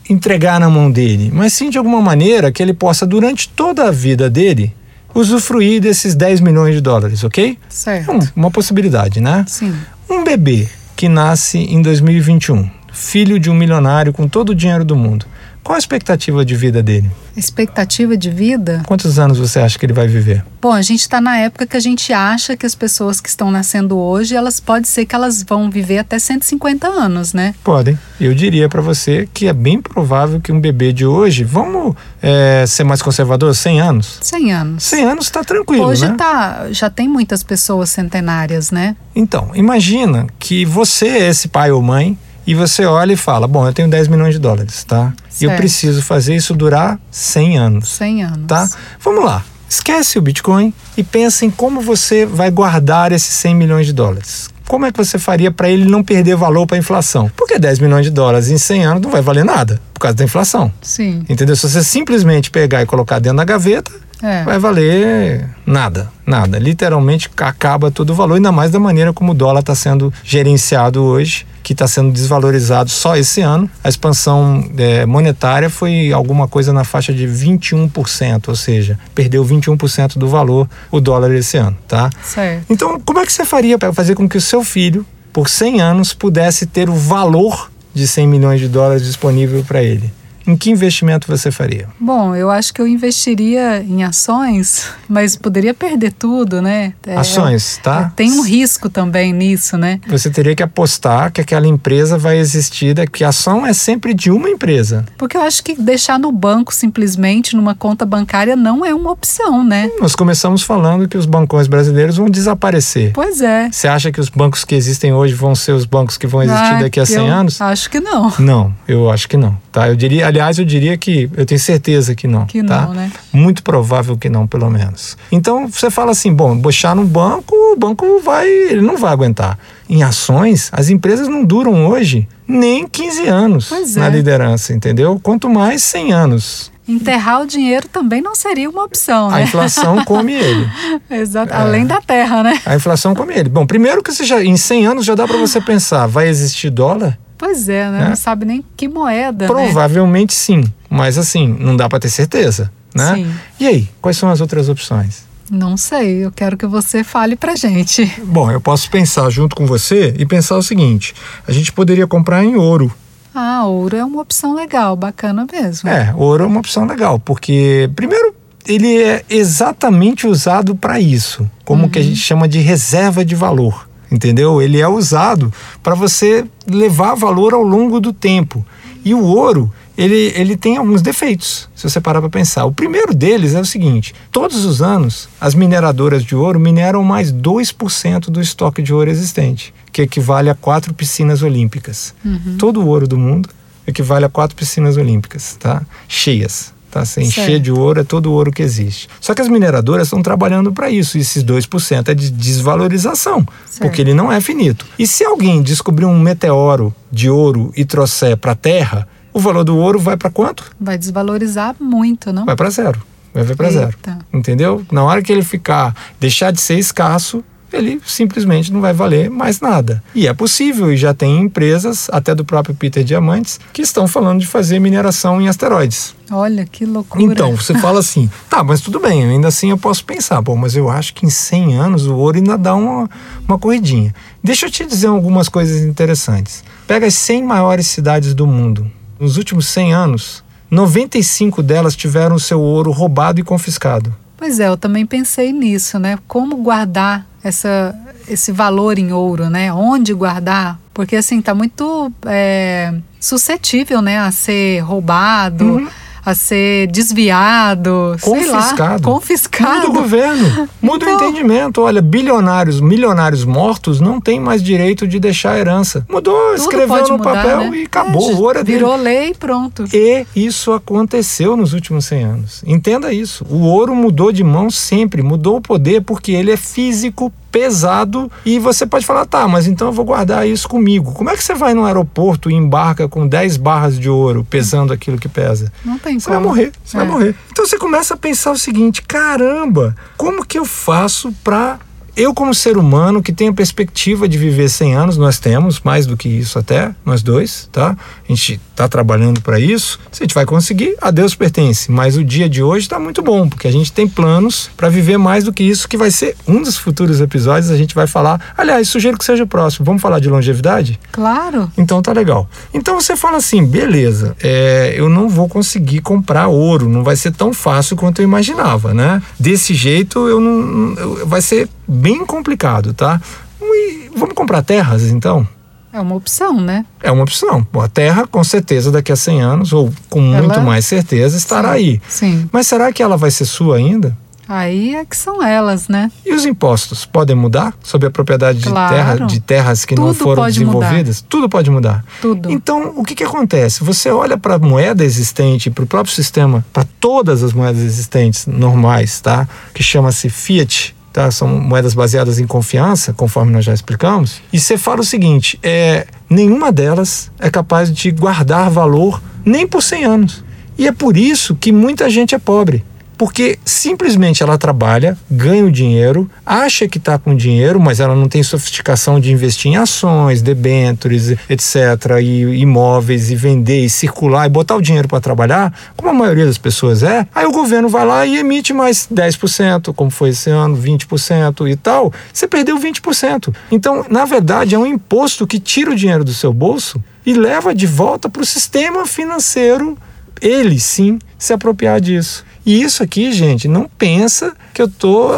entregar na mão dele, mas sim de alguma maneira que ele possa, durante toda a vida dele, usufruir desses 10 milhões de dólares, ok? Certo. Hum, uma possibilidade, né? Sim. Um bebê que nasce em 2021, filho de um milionário com todo o dinheiro do mundo, qual a expectativa de vida dele? Expectativa de vida? Quantos anos você acha que ele vai viver? Bom, a gente está na época que a gente acha que as pessoas que estão nascendo hoje, elas pode ser que elas vão viver até 150 anos, né? Podem. Eu diria para você que é bem provável que um bebê de hoje, vamos é, ser mais conservador, 100 anos? 100 anos. 100 anos está tranquilo, Hoje né? tá, já tem muitas pessoas centenárias, né? Então, imagina que você é esse pai ou mãe e você olha e fala: Bom, eu tenho 10 milhões de dólares, tá? E eu Certo. preciso fazer isso durar 100 anos, 100 anos. tá? Vamos lá. Esquece o Bitcoin e pensa em como você vai guardar esses 100 milhões de dólares. Como é que você faria para ele não perder valor para a inflação? Porque 10 milhões de dólares em 100 anos não vai valer nada por causa da inflação. Sim. Entendeu? Se você simplesmente pegar e colocar dentro da gaveta, É. vai valer nada, nada. Literalmente acaba todo o valor, ainda mais da maneira como o dólar está sendo gerenciado hoje, que está sendo desvalorizado só esse ano. A expansão eh, monetária foi alguma coisa na faixa de 21%, ou seja, perdeu 21% do valor o dólar esse ano, tá? Certo. Então, como é que você faria para fazer com que o seu filho, por 100 anos, pudesse ter o valor de 100 milhões de dólares disponível para ele? Em que investimento você faria? Bom, eu acho que eu investiria em ações, mas poderia perder tudo, né? É, ações, tá? É, tem um risco também nisso, né? Você teria que apostar que aquela empresa vai existir, que a ação é sempre de uma empresa. Porque eu acho que deixar no banco simplesmente numa conta bancária não é uma opção, né? Nós começamos falando que os bancões brasileiros vão desaparecer. Pois é. Você acha que os bancos que existem hoje vão ser os bancos que vão existir ah, daqui a 100 anos? Acho que não. Não, eu acho que não, tá? Eu diria, aliás, eu diria que eu tenho certeza que não, que tá? não, né? Muito provável que não, pelo menos. Então, você fala assim, bom, deixar no banco, o banco vai, ele não vai aguentar. Em ações, as empresas não duram hoje nem 15 anos é. na liderança, entendeu? Quanto mais 100 anos. Enterrar o dinheiro também não seria uma opção, né? A inflação come ele. Exato, é. além da terra, né? A inflação come ele. Bom, primeiro que você já, em 100 anos já dá para você pensar, vai existir dólar? Pois é, né? É. Não sabe nem que moeda, né? Provavelmente né? sim, mas assim, não dá para ter certeza, né? Sim. E aí, quais são as outras opções? Não sei, eu quero que você fale pra gente. Bom, eu posso pensar junto com você e pensar o seguinte: a gente poderia comprar em ouro. Ah, ouro é uma opção legal, bacana mesmo. É, ouro é uma opção legal, porque, primeiro, ele é exatamente usado para isso, como uhum. que a gente chama de reserva de valor, entendeu? Ele é usado para você levar valor ao longo do tempo. E o ouro, ele, ele tem alguns defeitos, se você parar para pensar. O primeiro deles é o seguinte: todos os anos, as mineradoras de ouro mineram mais 2% do estoque de ouro existente, que equivale a quatro piscinas olímpicas. Uhum. Todo o ouro do mundo equivale a quatro piscinas olímpicas, tá? Cheias. Tá? Se encher de ouro é todo o ouro que existe. Só que as mineradoras estão trabalhando para isso. E esses 2% é de desvalorização, certo. porque ele não é finito. E se alguém descobrir um meteoro de ouro e trouxer para a Terra, o valor do ouro vai para quanto? Vai desvalorizar muito, não? Vai para zero. Vai para zero. Entendeu? Na hora que ele ficar, deixar de ser escasso, ele simplesmente não vai valer mais nada. E é possível, e já tem empresas, até do próprio Peter Diamantes, que estão falando de fazer mineração em asteroides. Olha que loucura. Então, você fala assim, tá, mas tudo bem, ainda assim eu posso pensar, bom, mas eu acho que em 100 anos o ouro ainda dá uma, uma corridinha. Deixa eu te dizer algumas coisas interessantes. Pega as 100 maiores cidades do mundo. Nos últimos 100 anos, 95 delas tiveram o seu ouro roubado e confiscado. Pois é, eu também pensei nisso, né? Como guardar essa, esse valor em ouro, né? Onde guardar? Porque assim, tá muito é, suscetível, né, a ser roubado. Uhum a ser desviado, confiscado. Lá, confiscado. Muda o governo, muda então... o entendimento. Olha, bilionários, milionários mortos não têm mais direito de deixar herança. Mudou, Tudo escreveu no mudar, papel né? e acabou. É, o ouro é virou dele. lei e pronto. E isso aconteceu nos últimos 100 anos. Entenda isso. O ouro mudou de mão sempre, mudou o poder porque ele é físico pesado e você pode falar, tá, mas então eu vou guardar isso comigo. Como é que você vai no aeroporto e embarca com 10 barras de ouro pesando aquilo que pesa? Não tem você como. vai morrer, você é. vai morrer. Então você começa a pensar o seguinte, caramba, como que eu faço para eu, como ser humano que tenho a perspectiva de viver 100 anos, nós temos mais do que isso até, nós dois, tá? A gente está trabalhando para isso. Se a gente vai conseguir, a Deus pertence. Mas o dia de hoje está muito bom, porque a gente tem planos para viver mais do que isso, que vai ser um dos futuros episódios. A gente vai falar. Aliás, sugiro que seja o próximo. Vamos falar de longevidade? Claro. Então tá legal. Então você fala assim, beleza, é, eu não vou conseguir comprar ouro, não vai ser tão fácil quanto eu imaginava, né? Desse jeito, eu não, eu, vai ser bem complicado, tá? E vamos comprar terras então? É uma opção, né? É uma opção. A Terra, com certeza, daqui a 100 anos, ou com ela... muito mais certeza, estará sim, aí. Sim. Mas será que ela vai ser sua ainda? Aí é que são elas, né? E os impostos podem mudar sobre a propriedade claro. de, terra, de terras que Tudo não foram desenvolvidas? Mudar. Tudo pode mudar. Tudo. Então, o que, que acontece? Você olha para a moeda existente, para o próprio sistema, para todas as moedas existentes normais, tá? Que chama-se Fiat, tá? São moedas baseadas em confiança, conforme nós já explicamos. E você fala o seguinte: é, nenhuma delas é capaz de guardar valor nem por 100 anos. E é por isso que muita gente é pobre porque simplesmente ela trabalha, ganha o dinheiro, acha que está com dinheiro, mas ela não tem sofisticação de investir em ações, debêntures, etc., e imóveis, e vender, e circular, e botar o dinheiro para trabalhar, como a maioria das pessoas é. Aí o governo vai lá e emite mais 10%, como foi esse ano, 20% e tal. Você perdeu 20%. Então, na verdade, é um imposto que tira o dinheiro do seu bolso e leva de volta para o sistema financeiro ele sim se apropriar disso. E isso aqui, gente, não pensa que eu estou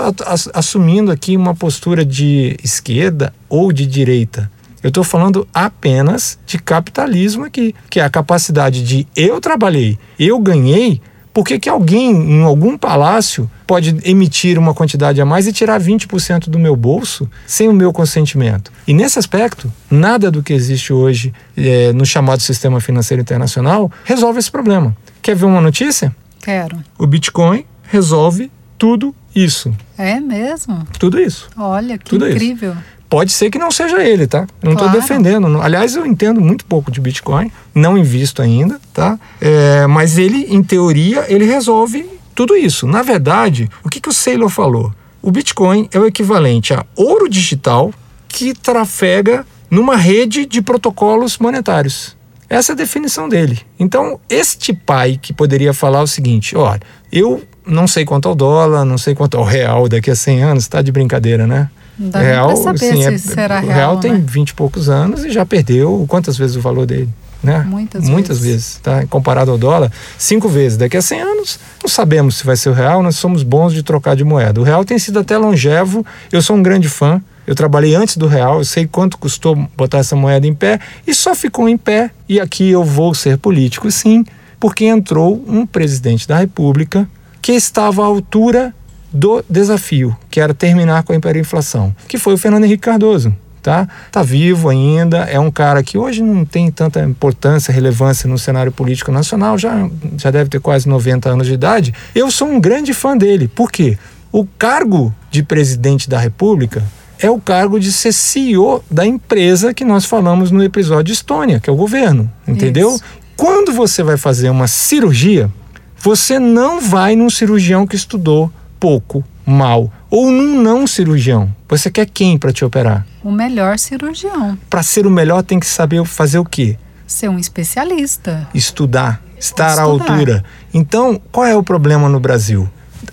assumindo aqui uma postura de esquerda ou de direita. Eu estou falando apenas de capitalismo aqui, que é a capacidade de eu trabalhei, eu ganhei, por que, que alguém em algum palácio pode emitir uma quantidade a mais e tirar 20% do meu bolso sem o meu consentimento? E nesse aspecto, nada do que existe hoje é, no chamado sistema financeiro internacional resolve esse problema. Quer ver uma notícia? Quero. O Bitcoin resolve tudo isso. É mesmo? Tudo isso. Olha, que tudo incrível. Isso. Pode ser que não seja ele, tá? Não estou claro. defendendo. Aliás, eu entendo muito pouco de Bitcoin, não invisto ainda, tá? É, mas ele, em teoria, ele resolve tudo isso. Na verdade, o que, que o Saylor falou? O Bitcoin é o equivalente a ouro digital que trafega numa rede de protocolos monetários. Essa é a definição dele. Então, este pai que poderia falar o seguinte: olha, eu não sei quanto é o dólar, não sei quanto é o real daqui a 100 anos, está de brincadeira, né? Não dá real, saber sim, se é, será o real, real tem né? 20 e poucos anos e já perdeu quantas vezes o valor dele? Né? Muitas, Muitas vezes. vezes tá? Comparado ao dólar, cinco vezes. Daqui a 100 anos, não sabemos se vai ser o real, nós somos bons de trocar de moeda. O real tem sido até longevo, eu sou um grande fã. Eu trabalhei antes do real, eu sei quanto custou botar essa moeda em pé e só ficou em pé. E aqui eu vou ser político, sim, porque entrou um presidente da República que estava à altura do desafio, que era terminar com a hiperinflação, que foi o Fernando Henrique Cardoso. Tá? tá vivo ainda, é um cara que hoje não tem tanta importância, relevância no cenário político nacional, já, já deve ter quase 90 anos de idade. Eu sou um grande fã dele. Por quê? O cargo de presidente da República é o cargo de ser CEO da empresa que nós falamos no episódio Estônia, que é o governo, entendeu? Isso. Quando você vai fazer uma cirurgia, você não vai num cirurgião que estudou pouco, mal, ou num não cirurgião. Você quer quem para te operar? O melhor cirurgião. Para ser o melhor tem que saber fazer o quê? Ser um especialista. Estudar, estar Estudar. à altura. Então, qual é o problema no Brasil?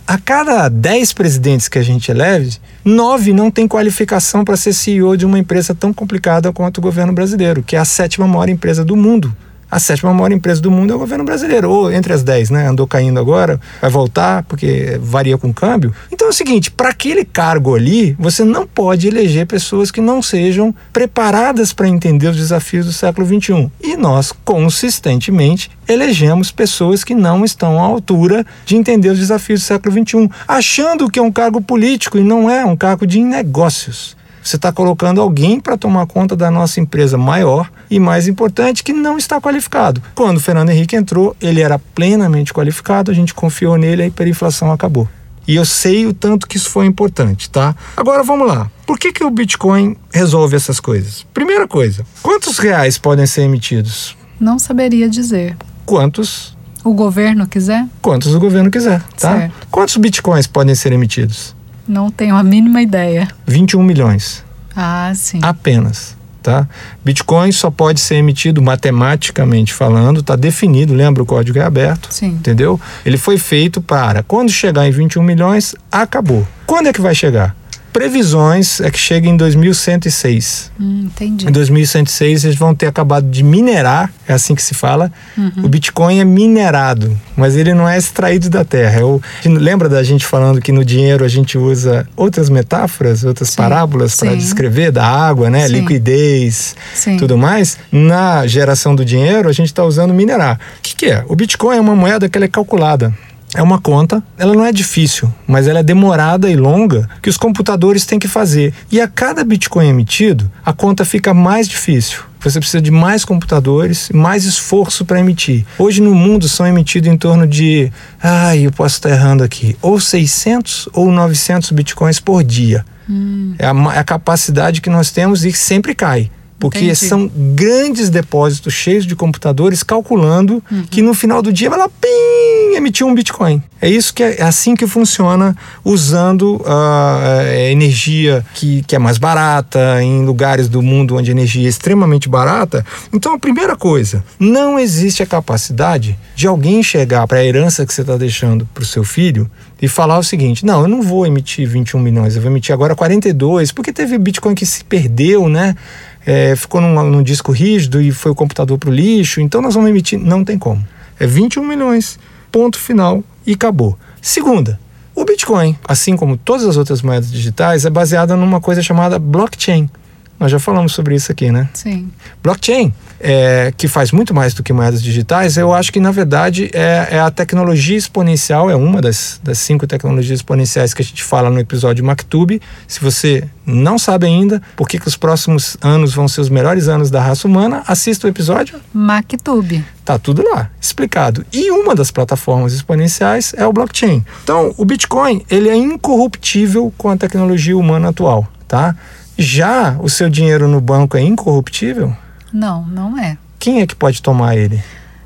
A cada 10 presidentes que a gente eleve, nove não tem qualificação para ser CEO de uma empresa tão complicada quanto o governo brasileiro, que é a sétima maior empresa do mundo a sétima maior empresa do mundo é o governo brasileiro, ou entre as dez, né? Andou caindo agora, vai voltar, porque varia com o câmbio. Então é o seguinte: para aquele cargo ali, você não pode eleger pessoas que não sejam preparadas para entender os desafios do século XXI. E nós, consistentemente, elegemos pessoas que não estão à altura de entender os desafios do século XXI, achando que é um cargo político e não é um cargo de negócios. Você está colocando alguém para tomar conta da nossa empresa maior e mais importante, que não está qualificado. Quando o Fernando Henrique entrou, ele era plenamente qualificado, a gente confiou nele, a hiperinflação acabou. E eu sei o tanto que isso foi importante, tá? Agora vamos lá. Por que, que o Bitcoin resolve essas coisas? Primeira coisa, quantos reais podem ser emitidos? Não saberia dizer. Quantos? O governo quiser? Quantos o governo quiser, tá? Certo. Quantos bitcoins podem ser emitidos? Não tenho a mínima ideia. 21 milhões. Ah, sim. Apenas. Tá? Bitcoin só pode ser emitido matematicamente falando, está definido, lembra o código é aberto, Sim. entendeu? Ele foi feito para quando chegar em 21 milhões, acabou. Quando é que vai chegar? Previsões é que chega em 2106. Hum, entendi. Em 2106 eles vão ter acabado de minerar, é assim que se fala. Uhum. O Bitcoin é minerado, mas ele não é extraído da terra. Eu, lembra da gente falando que no dinheiro a gente usa outras metáforas, outras Sim. parábolas para descrever da água, né? Sim. Liquidez, Sim. tudo mais. Na geração do dinheiro a gente está usando minerar. O que, que é? O Bitcoin é uma moeda que ela é calculada é uma conta, ela não é difícil, mas ela é demorada e longa que os computadores têm que fazer. E a cada Bitcoin emitido, a conta fica mais difícil. Você precisa de mais computadores, mais esforço para emitir. Hoje no mundo são emitidos em torno de, ai, eu posso estar errando aqui, ou 600 ou 900 bitcoins por dia. Hum. É, a, é a capacidade que nós temos e sempre cai. Porque Entendi. são grandes depósitos cheios de computadores calculando uhum. que no final do dia vai lá, pim, emitir um Bitcoin. É isso que é, é assim que funciona usando a uh, energia que, que é mais barata em lugares do mundo onde a energia é extremamente barata. Então a primeira coisa, não existe a capacidade de alguém chegar para a herança que você está deixando para o seu filho e falar o seguinte: não, eu não vou emitir 21 milhões, eu vou emitir agora 42, porque teve Bitcoin que se perdeu, né? É, ficou num, num, disco rígido e foi o computador para o lixo, então nós vamos emitir. Não tem como. É 21 milhões. Ponto final e acabou. Segunda, o Bitcoin, assim como todas as outras moedas digitais, é baseada numa coisa chamada blockchain. Nós já falamos sobre isso aqui, né? Sim. Blockchain, é, que faz muito mais do que moedas digitais, eu acho que na verdade é, é, a tecnologia exponencial, é uma das, das cinco tecnologias exponenciais que a gente fala no episódio MacTube. Se você não sabe ainda por que, que os próximos anos vão ser os melhores anos da raça humana, assista o episódio. MacTube. Tá tudo lá, explicado. E uma das plataformas exponenciais é o blockchain. Então, o Bitcoin, ele é incorruptível com a tecnologia humana atual, tá? Já o seu dinheiro no banco é incorruptível? Não, não é. Quem é que pode tomar ele?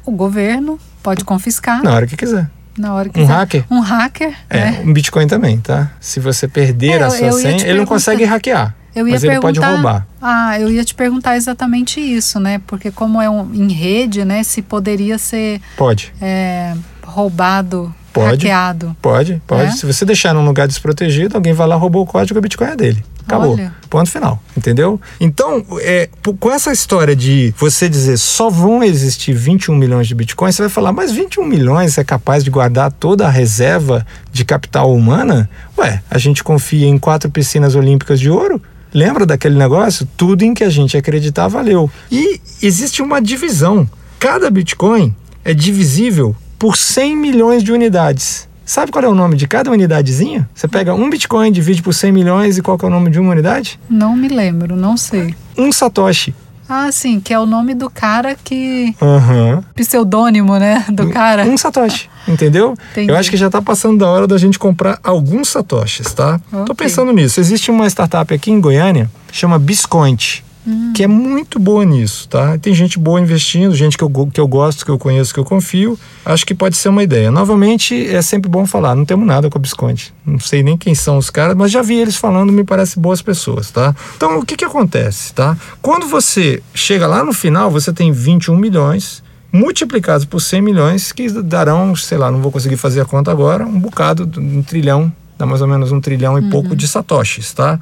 O governo pode confiscar. Na hora que quiser. Na hora que Um quiser. hacker? Um hacker, É, né? um Bitcoin também, tá? Se você perder É, a sua eu senha, ele não consegue hackear. Eu ia mas ele pode roubar. Ah, eu ia te perguntar exatamente isso, né? Porque como é um, em rede, né? Se poderia ser Pode. é, roubado, Pode. hackeado. Pode, pode. É? Se você deixar num lugar desprotegido, alguém vai lá, roubou o código, o Bitcoin é dele. Acabou. Olha. Ponto final. Entendeu? Então, é, com essa história de você dizer só vão existir 21 milhões de Bitcoins, você vai falar, mas 21 milhões é capaz de guardar toda a reserva de capital humana? Ué, a gente confia em quatro piscinas olímpicas de ouro? Lembra daquele negócio? Tudo em que a gente acreditar valeu. E existe uma divisão. Cada Bitcoin é divisível por 100 milhões de unidades. Sabe qual é o nome de cada unidadezinha? Você pega um Bitcoin, divide por 100 milhões e qual é o nome de uma unidade? Não me lembro, não sei. Um Satoshi. Ah, sim, que é o nome do cara que. Aham. Pseudônimo, né? Do cara. Um Satoshi, entendeu? Entendi. Eu acho que já está passando da hora da gente comprar alguns Satoshis, tá? Tô Ok. pensando nisso. Existe uma startup aqui em Goiânia, chama Biscoint, Hum. que é muito boa nisso, tá? Tem gente boa investindo, gente que eu, que eu gosto, que eu conheço, que eu confio. Acho que pode ser uma ideia. Novamente, é sempre bom falar, não temos nada com a Biscoint. Não sei nem quem são os caras, mas já vi eles falando, me parece boas pessoas, tá? Então, o que que acontece, tá? Quando você chega lá no final, você tem 21 milhões multiplicados por 100 milhões, que darão, sei lá, não vou conseguir fazer a conta agora, um bocado, um trilhão, dá mais ou menos um trilhão e pouco de satoshis, tá?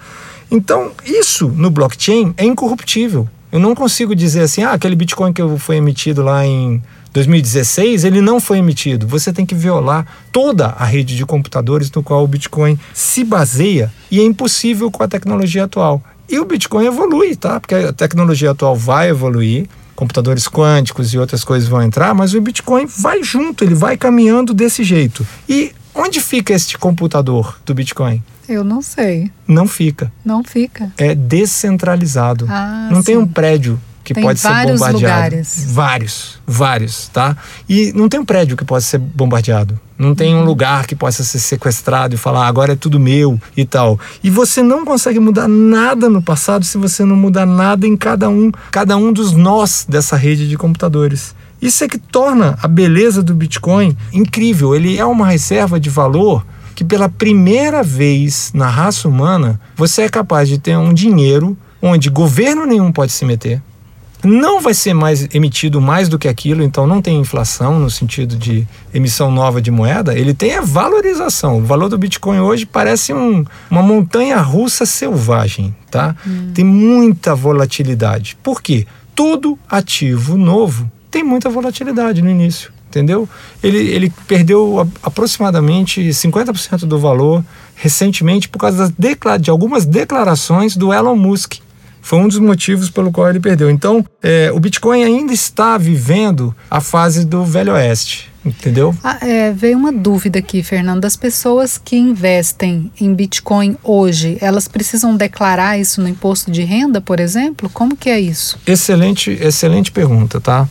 Então, isso no blockchain é incorruptível. Eu não consigo dizer assim, ah, aquele Bitcoin que foi emitido lá em 2016, ele não foi emitido. Você tem que violar toda a rede de computadores no qual o Bitcoin se baseia e é impossível com a tecnologia atual. E o Bitcoin evolui, tá? Porque a tecnologia atual vai evoluir, computadores quânticos e outras coisas vão entrar, mas o Bitcoin vai junto, ele vai caminhando desse jeito. E onde fica este computador do Bitcoin? Eu não sei. Não fica. Não fica. É descentralizado. Ah, não tem sim. um prédio que Tem pode ser bombardeado. lugares. Vários, vários, tá? E não tem um prédio que possa ser bombardeado. Não tem um lugar que possa ser sequestrado e falar "Ah, agora é tudo meu e tal. E você não consegue mudar nada no passado se você não mudar nada em cada um, cada um dos nós dessa rede de computadores. Isso é que torna a beleza do Bitcoin incrível. Ele é uma reserva de valor que pela primeira vez na raça humana você é capaz de ter um dinheiro onde governo nenhum pode se meter. Não vai ser mais emitido mais do que aquilo, então não tem inflação no sentido de emissão nova de moeda, ele tem a valorização. O valor do Bitcoin hoje parece um- uma montanha russa selvagem, tá? Tem muita volatilidade. Por quê? Todo ativo novo tem muita volatilidade no início entendeu? Ele, ele perdeu a- aproximadamente 50% do valor recentemente por causa de algumas declarações do Elon Musk. Foi um dos motivos pelo qual ele perdeu. Então, é, o Bitcoin ainda está vivendo a fase do Velho Oeste, entendeu? Ah, é, veio uma dúvida aqui, Fernando. As pessoas que investem em Bitcoin hoje, elas precisam declarar isso no imposto de renda, por exemplo? Como que é isso? Excelente, excelente pergunta, tá?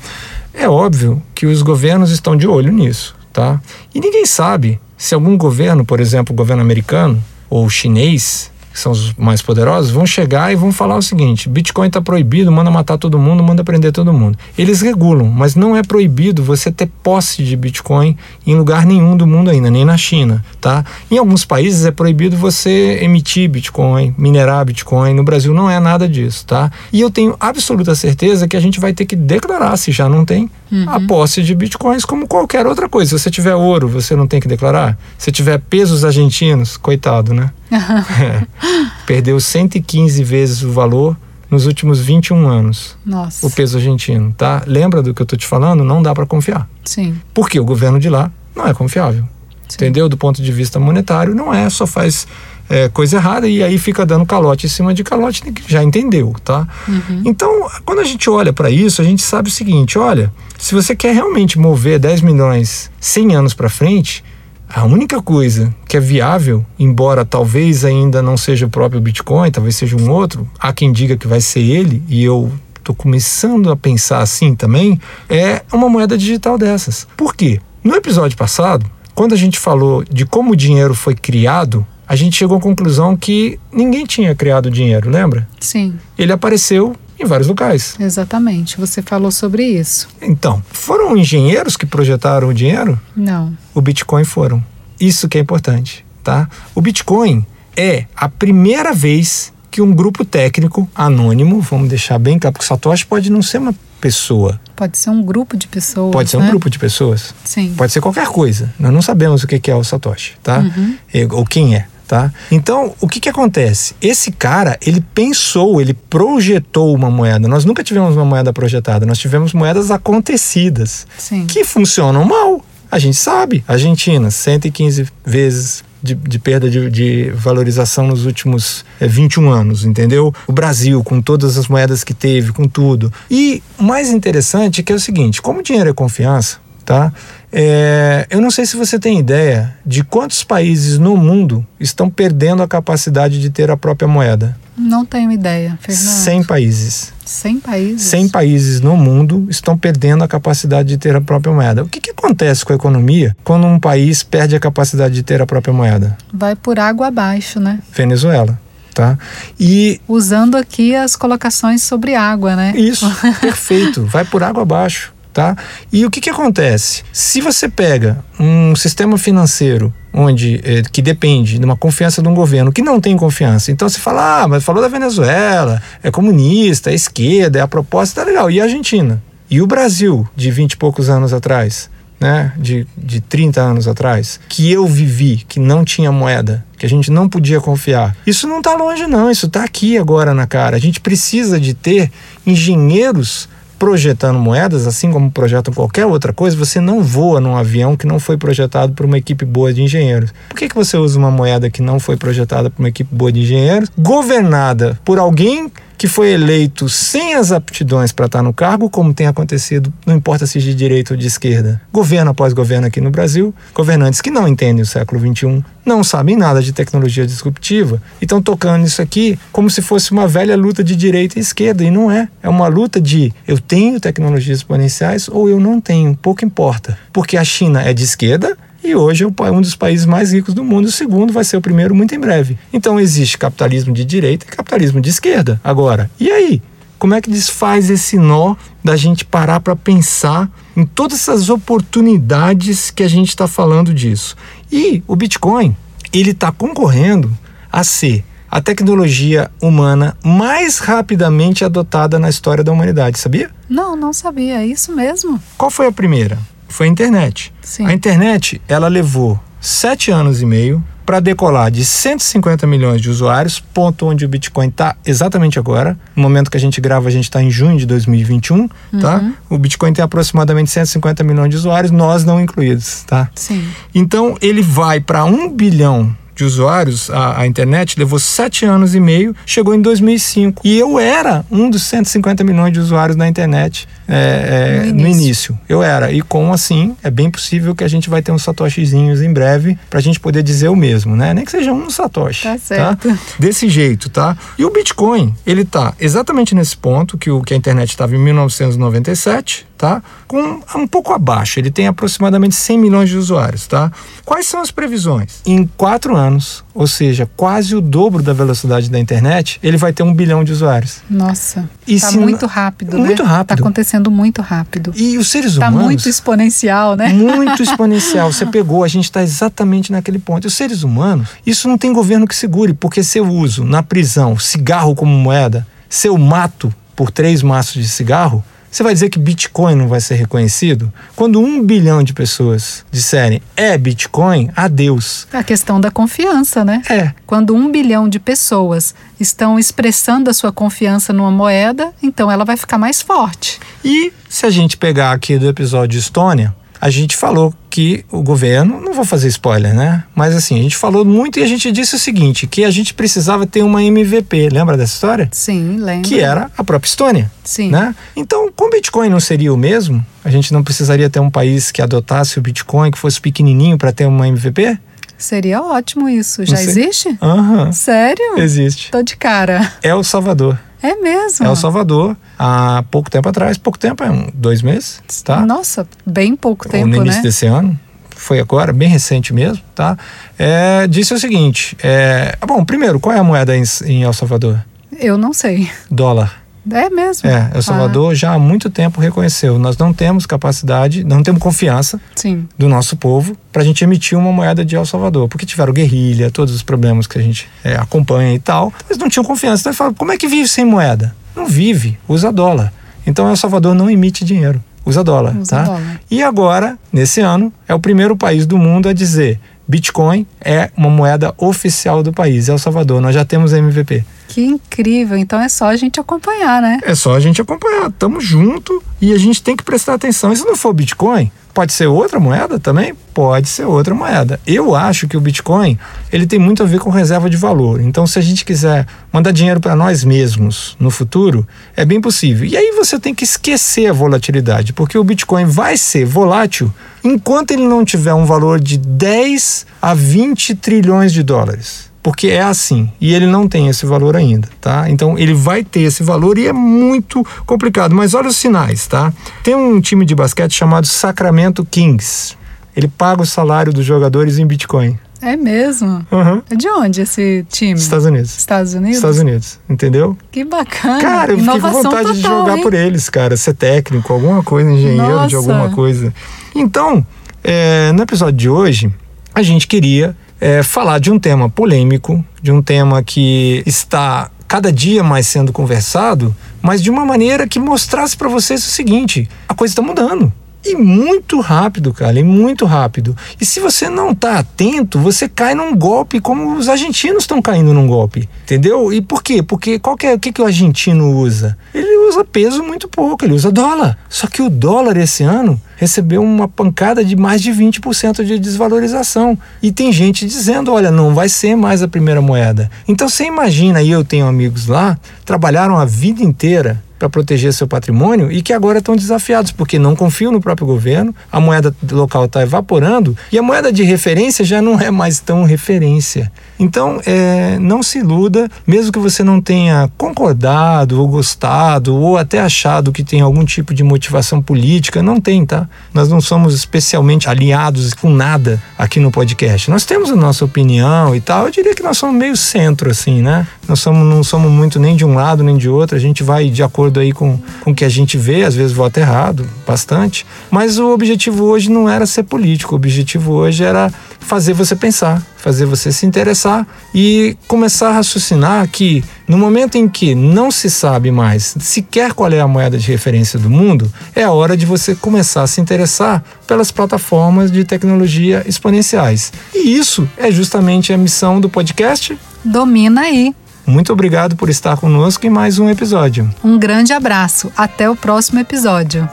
É óbvio que os governos estão de olho nisso, tá? E ninguém sabe se algum governo, por exemplo, o governo americano ou chinês, que são os mais poderosos, vão chegar e vão falar o seguinte: Bitcoin está proibido, manda matar todo mundo, manda prender todo mundo. Eles regulam, mas não é proibido você ter posse de Bitcoin em lugar nenhum do mundo ainda, nem na China, tá? Em alguns países é proibido você emitir Bitcoin, minerar Bitcoin. No Brasil não é nada disso, tá? E eu tenho absoluta certeza que a gente vai ter que declarar, se já não tem, a posse de Bitcoins como qualquer outra coisa. Se você tiver ouro, você não tem que declarar. Se tiver pesos argentinos, coitado, né? Perdeu 115 vezes o valor nos últimos 21 anos. Nossa. O peso argentino, tá? Lembra do que eu tô te falando? Não dá para confiar. Sim. Porque o governo de lá não é confiável. Sim. Entendeu? Do ponto de vista monetário, não é, só faz é, coisa errada e aí fica dando calote em cima de calote, já entendeu, tá? Uhum. Então, quando a gente olha para isso, a gente sabe o seguinte: olha, se você quer realmente mover 10 milhões 100 anos para frente, a única coisa que é viável, embora talvez ainda não seja o próprio Bitcoin, talvez seja um outro, há quem diga que vai ser ele, e eu estou começando a pensar assim também, é uma moeda digital dessas. Por quê? No episódio passado, quando a gente falou de como o dinheiro foi criado, a gente chegou à conclusão que ninguém tinha criado dinheiro, lembra? Sim. Ele apareceu em vários locais. Exatamente, você falou sobre isso. Então, foram engenheiros que projetaram o dinheiro? Não. O Bitcoin foram. Isso que é importante, tá? O Bitcoin é a primeira vez que um grupo técnico anônimo, vamos deixar bem claro, porque Satoshi pode não ser uma pessoa. Pode ser um grupo de pessoas. Pode ser né? um grupo de pessoas. Sim. Pode ser qualquer coisa. Nós não sabemos o que é o Satoshi, tá? Uhum. Ou quem é tá? Então, o que que acontece? Esse cara, ele pensou, ele projetou uma moeda. Nós nunca tivemos uma moeda projetada, nós tivemos moedas acontecidas Sim. que funcionam mal. A gente sabe. Argentina, 115 vezes de, de, perda de, de, valorização nos últimos é, 21 anos, entendeu? O Brasil, com todas as moedas que teve, com tudo. E o mais interessante é que é o seguinte: como dinheiro é confiança, tá? É, eu não sei se você tem ideia de quantos países no mundo estão perdendo a capacidade de ter a própria moeda. Não tenho ideia, Fernando. 100 países. 100 países? 100 países no mundo estão perdendo a capacidade de ter a própria moeda. O que, que acontece com a economia quando um país perde a capacidade de ter a própria moeda? Vai por água abaixo, né? Venezuela. Tá? E usando aqui as colocações sobre água, né? Isso, perfeito. Vai por água abaixo. Tá? E o que, que acontece? Se você pega um sistema financeiro onde é, que depende de uma confiança de um governo que não tem confiança, então você fala, ah, mas falou da Venezuela, é comunista, é esquerda, é a proposta, tá legal. E a Argentina? E o Brasil, de 20 e poucos anos atrás? Né, de, de 30 anos atrás, que eu vivi, que não tinha moeda, que a gente não podia confiar. Isso não está longe, não, isso está aqui agora na cara. A gente precisa de ter engenheiros projetando moedas, assim como projetam qualquer outra coisa, você não voa num avião que não foi projetado por uma equipe boa de engenheiros. Por que, que você usa uma moeda que não foi projetada por uma equipe boa de engenheiros, governada por alguém que foi eleito sem as aptidões para estar no cargo, como tem acontecido, não importa se de direita ou de esquerda, governo após governo aqui no Brasil, governantes que não entendem o século XXI, não sabem nada de tecnologia disruptiva e estão tocando isso aqui como se fosse uma velha luta de direita e esquerda, e não é. É uma luta de eu tenho tecnologias exponenciais ou eu não tenho, pouco importa. Porque a China é de esquerda, e hoje é um dos países mais ricos do mundo. O segundo vai ser o primeiro muito em breve. Então existe capitalismo de direita e capitalismo de esquerda. Agora, e aí? Como é que desfaz esse nó da gente parar para pensar em todas essas oportunidades que a gente está falando disso? E o Bitcoin, ele está concorrendo a ser a tecnologia humana mais rapidamente adotada na história da humanidade, sabia? Não, não sabia. É isso mesmo? Qual foi a primeira? Foi a internet. Sim. A internet, ela levou sete anos e meio para decolar de 150 milhões de usuários, ponto onde o Bitcoin está exatamente agora. No momento que a gente grava, a gente está em junho de 2021, tá? Uhum. O Bitcoin tem aproximadamente 150 milhões de usuários, nós não incluídos, tá? Sim. Então ele vai para um bilhão de usuários, a, a, internet levou sete anos e meio, chegou em 2005. E eu era um dos 150 milhões de usuários na internet é, é, no, início. no, início. Eu era. E com assim, é bem possível que a gente vai ter uns satoshizinhos em breve para a gente poder dizer o mesmo, né? Nem que seja um satoshi. Tá certo. Tá? Desse jeito, tá? E o Bitcoin, ele tá exatamente nesse ponto que, o, que a internet estava em 1997, tá? Com um pouco abaixo, ele tem aproximadamente 100 milhões de usuários, tá? Quais são as previsões? Em quatro anos, ou seja, quase o dobro da velocidade da internet, ele vai ter um bilhão de usuários. Nossa, e tá se muito rápido, muito né? rápido. Tá acontecendo muito rápido. E os seres tá humanos... muito exponencial, né? Muito exponencial. Você pegou, a gente está exatamente naquele ponto. E os seres humanos, isso não tem governo que segure, porque se eu uso na prisão cigarro como moeda, se eu mato por três maços de cigarro, Você vai dizer que Bitcoin não vai ser reconhecido? Quando um bilhão de pessoas disserem é Bitcoin, adeus. É a questão da confiança, né? É. Quando um bilhão de pessoas estão expressando a sua confiança numa moeda, então ela vai ficar mais forte. E se a gente pegar aqui do episódio Estônia, a gente falou que o governo, não vou fazer spoiler, né? Mas assim, a gente falou muito e a gente disse o seguinte, que a gente precisava ter uma MVP, lembra dessa história? Sim, lembro. Que era a própria Estônia. Sim. Né? Então, com o Bitcoin não seria o mesmo? A gente não precisaria ter um país que adotasse o Bitcoin, que fosse pequenininho para ter uma MVP? Seria ótimo isso. Já existe? Aham. Sério? Existe. Tô de cara. É o Salvador. É mesmo? É o Salvador. Há pouco tempo atrás, pouco tempo, é um, dois meses, tá? Nossa, bem pouco Ou tempo, no início né? desse ano, foi agora, bem recente mesmo, tá? É, disse o seguinte: é, bom, primeiro, qual é a moeda em, em El Salvador? Eu não sei. Dólar. É mesmo? É, El Salvador já há muito tempo reconheceu. Nós não temos capacidade, não temos confiança Ah, sim. do nosso povo para a gente emitir uma moeda de El Salvador, porque tiveram guerrilha, todos os problemas que a gente é, acompanha e tal, eles não tinham confiança. Então, eles falaram, como é que vive sem moeda? Não vive, usa dólar. Então, El Salvador não emite dinheiro, usa dólar, Usa tá? dólar. E agora, nesse ano, é o primeiro país do mundo a dizer Bitcoin é uma moeda oficial do país, El Salvador. Nós já temos MVP. Que incrível. Então é só a gente acompanhar, né? É só a gente acompanhar, estamos junto e a gente tem que prestar atenção. E se não for Bitcoin, pode ser outra moeda também? Pode ser outra moeda. Eu acho que o Bitcoin, ele tem muito a ver com reserva de valor. Então, se a gente quiser mandar dinheiro para nós mesmos no futuro, é bem possível. E aí você tem que esquecer a volatilidade, porque o Bitcoin vai ser volátil enquanto ele não tiver um valor de 10 a 20 trilhões de dólares porque é assim e ele não tem esse valor ainda, tá? Então ele vai ter esse valor e é muito complicado. Mas olha os sinais, tá? Tem um time de basquete chamado Sacramento Kings. Ele paga o salário dos jogadores em Bitcoin. É mesmo. Uhum. De onde esse time? Estados Unidos. Estados Unidos? Estados Unidos, entendeu? Que bacana. Cara, eu fiquei com vontade de total, jogar hein? por eles, cara, ser técnico, alguma coisa, engenheiro de Nossa. alguma coisa. Então, é, no episódio de hoje, a gente queria é, falar de um tema polêmico, de um tema que está cada dia mais sendo conversado, mas de uma maneira que mostrasse para vocês o seguinte: a coisa está mudando. E muito rápido, cara, e muito rápido. E se você não tá atento, você cai num golpe como os argentinos estão caindo num golpe, entendeu? E por quê? Porque qual que é, o que, que o argentino usa? Ele usa peso muito pouco, ele usa dólar. Só que o dólar esse ano recebeu uma pancada de mais de 20% de desvalorização. E tem gente dizendo, olha, não vai ser mais a primeira moeda. Então você imagina, e eu tenho amigos lá, trabalharam a vida inteira para proteger seu patrimônio e que agora estão desafiados porque não confiam no próprio governo, a moeda local está evaporando e a moeda de referência já não é mais tão referência. Então, é, não se iluda, mesmo que você não tenha concordado ou gostado ou até achado que tem algum tipo de motivação política, não tem, tá? Nós não somos especialmente aliados com nada aqui no podcast. Nós temos a nossa opinião e tal. Eu diria que nós somos meio centro, assim, né? Nós somos, não somos muito nem de um lado nem de outro. A gente vai de acordo aí com, com o que a gente vê, às vezes vota errado, bastante. Mas o objetivo hoje não era ser político, o objetivo hoje era fazer você pensar, fazer você se interessar e começar a raciocinar que no momento em que não se sabe mais sequer qual é a moeda de referência do mundo, é a hora de você começar a se interessar pelas plataformas de tecnologia exponenciais. E isso é justamente a missão do podcast. Domina aí. Muito obrigado por estar conosco em mais um episódio. Um grande abraço. Até o próximo episódio.